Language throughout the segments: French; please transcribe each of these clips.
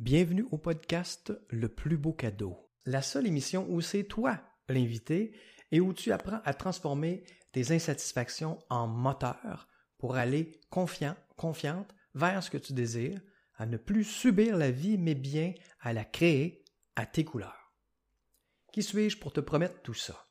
Bienvenue au podcast Le plus beau cadeau. La seule émission où c'est toi l'invité et où tu apprends à transformer tes insatisfactions en moteur pour aller confiant, confiante vers ce que tu désires, à ne plus subir la vie mais bien à la créer à tes couleurs. Qui suis-je pour te promettre tout ça?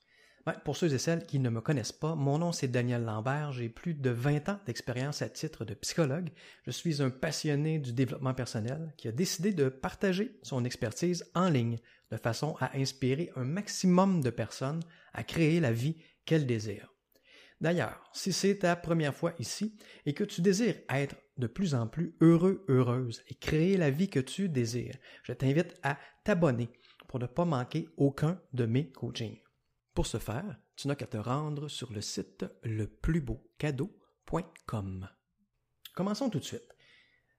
Pour ceux et celles qui ne me connaissent pas, mon nom c'est Daniel Lambert, j'ai plus de 20 ans d'expérience à titre de psychologue. Je suis un passionné du développement personnel qui a décidé de partager son expertise en ligne de façon à inspirer un maximum de personnes à créer la vie qu'elles désirent. D'ailleurs, si c'est ta première fois ici et que tu désires être de plus en plus heureux, heureuse et créer la vie que tu désires, je t'invite à t'abonner pour ne pas manquer aucun de mes coachings. Pour ce faire, tu n'as qu'à te rendre sur le site leplusbeaucadeau.com. Commençons tout de suite.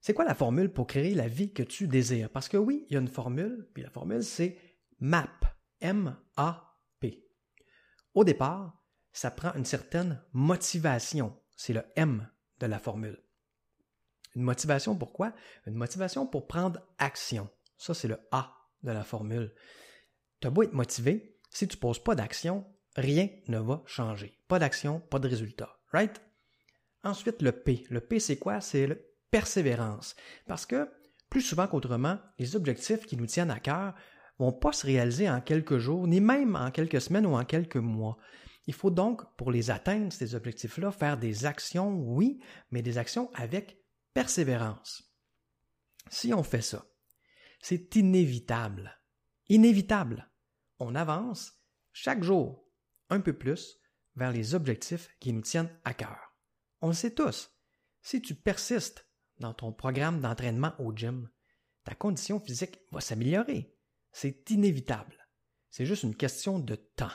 C'est quoi la formule pour créer la vie que tu désires? Parce que oui, il y a une formule, puis la formule c'est MAP. M-A-P. Au départ, ça prend une certaine motivation. C'est le M de la formule. Une motivation pourquoi? Une motivation pour prendre action. Ça, c'est le A de la formule. Tu as beau être motivé, si tu ne poses pas d'action, rien ne va changer. Pas d'action, pas de résultat. Right? Ensuite, le P. Le P, c'est quoi? C'est la persévérance. Parce que, plus souvent qu'autrement, les objectifs qui nous tiennent à cœur vont pas se réaliser en quelques jours, ni même en quelques semaines ou en quelques mois. Il faut donc, pour les atteindre, ces objectifs-là, faire des actions, oui, mais des actions avec persévérance. Si on fait ça, c'est inévitable. Inévitable on avance chaque jour un peu plus vers les objectifs qui nous tiennent à cœur. On le sait tous, si tu persistes dans ton programme d'entraînement au gym, ta condition physique va s'améliorer. C'est inévitable. C'est juste une question de temps.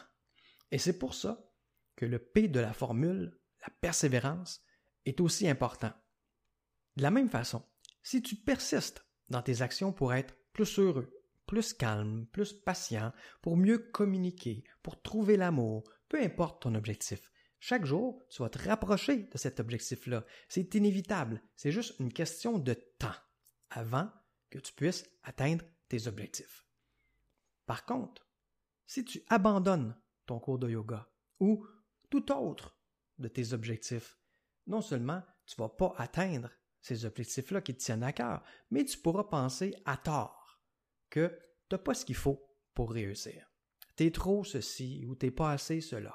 Et c'est pour ça que le P de la formule, la persévérance, est aussi important. De la même façon, si tu persistes dans tes actions pour être plus heureux, plus calme, plus patient, pour mieux communiquer, pour trouver l'amour, peu importe ton objectif. Chaque jour, tu vas te rapprocher de cet objectif-là. C'est inévitable. C'est juste une question de temps avant que tu puisses atteindre tes objectifs. Par contre, si tu abandonnes ton cours de yoga ou tout autre de tes objectifs, non seulement tu ne vas pas atteindre ces objectifs-là qui te tiennent à cœur, mais tu pourras penser à tort que tu n'as pas ce qu'il faut pour réussir. Tu es trop ceci ou tu n'es pas assez cela.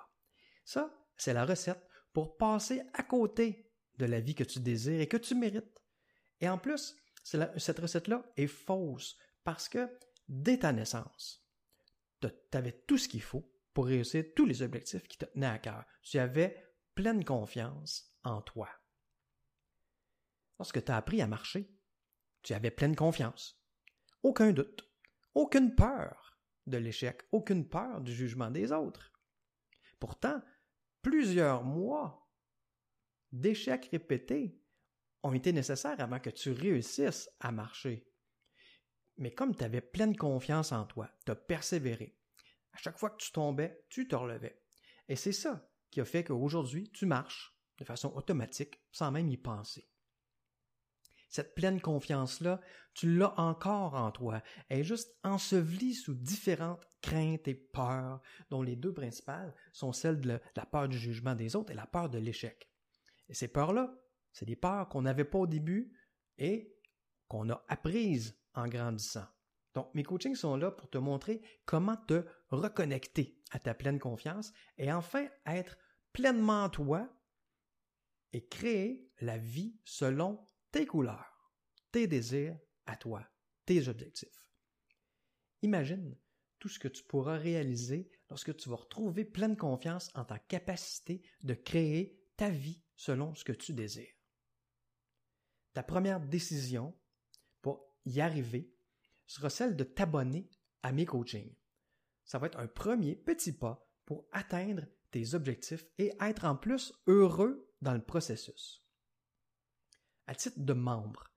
Ça, c'est la recette pour passer à côté de la vie que tu désires et que tu mérites. Et en plus, cette recette-là est fausse parce que dès ta naissance, tu avais tout ce qu'il faut pour réussir tous les objectifs qui te tenaient à cœur. Tu avais pleine confiance en toi. Lorsque tu as appris à marcher, tu avais pleine confiance. Aucun doute, aucune peur de l'échec, aucune peur du jugement des autres. Pourtant, plusieurs mois d'échecs répétés ont été nécessaires avant que tu réussisses à marcher. Mais comme tu avais pleine confiance en toi, tu as persévéré. À chaque fois que tu tombais, tu te relevais. Et c'est ça qui a fait qu'aujourd'hui, tu marches de façon automatique sans même y penser cette pleine confiance-là, tu l'as encore en toi. Elle est juste ensevelie sous différentes craintes et peurs, dont les deux principales sont celles de la peur du jugement des autres et la peur de l'échec. Et ces peurs-là, c'est des peurs qu'on n'avait pas au début et qu'on a apprises en grandissant. Donc, mes coachings sont là pour te montrer comment te reconnecter à ta pleine confiance et enfin être pleinement toi et créer la vie selon tes couleurs, tes désirs à toi, tes objectifs. Imagine tout ce que tu pourras réaliser lorsque tu vas retrouver pleine confiance en ta capacité de créer ta vie selon ce que tu désires. Ta première décision pour y arriver sera celle de t'abonner à mes coachings. Ça va être un premier petit pas pour atteindre tes objectifs et être en plus heureux dans le processus à titre de membre.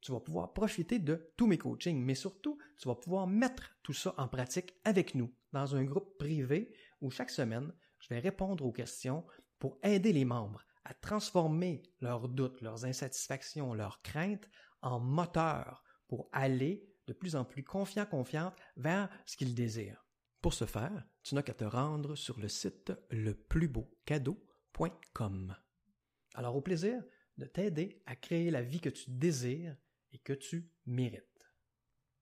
Tu vas pouvoir profiter de tous mes coachings, mais surtout, tu vas pouvoir mettre tout ça en pratique avec nous dans un groupe privé où chaque semaine, je vais répondre aux questions pour aider les membres à transformer leurs doutes, leurs insatisfactions, leurs craintes en moteur pour aller de plus en plus confiant, confiante vers ce qu'ils désirent. Pour ce faire, tu n'as qu'à te rendre sur le site leplusbeaucadeau.com. Alors au plaisir de t'aider à créer la vie que tu désires et que tu mérites.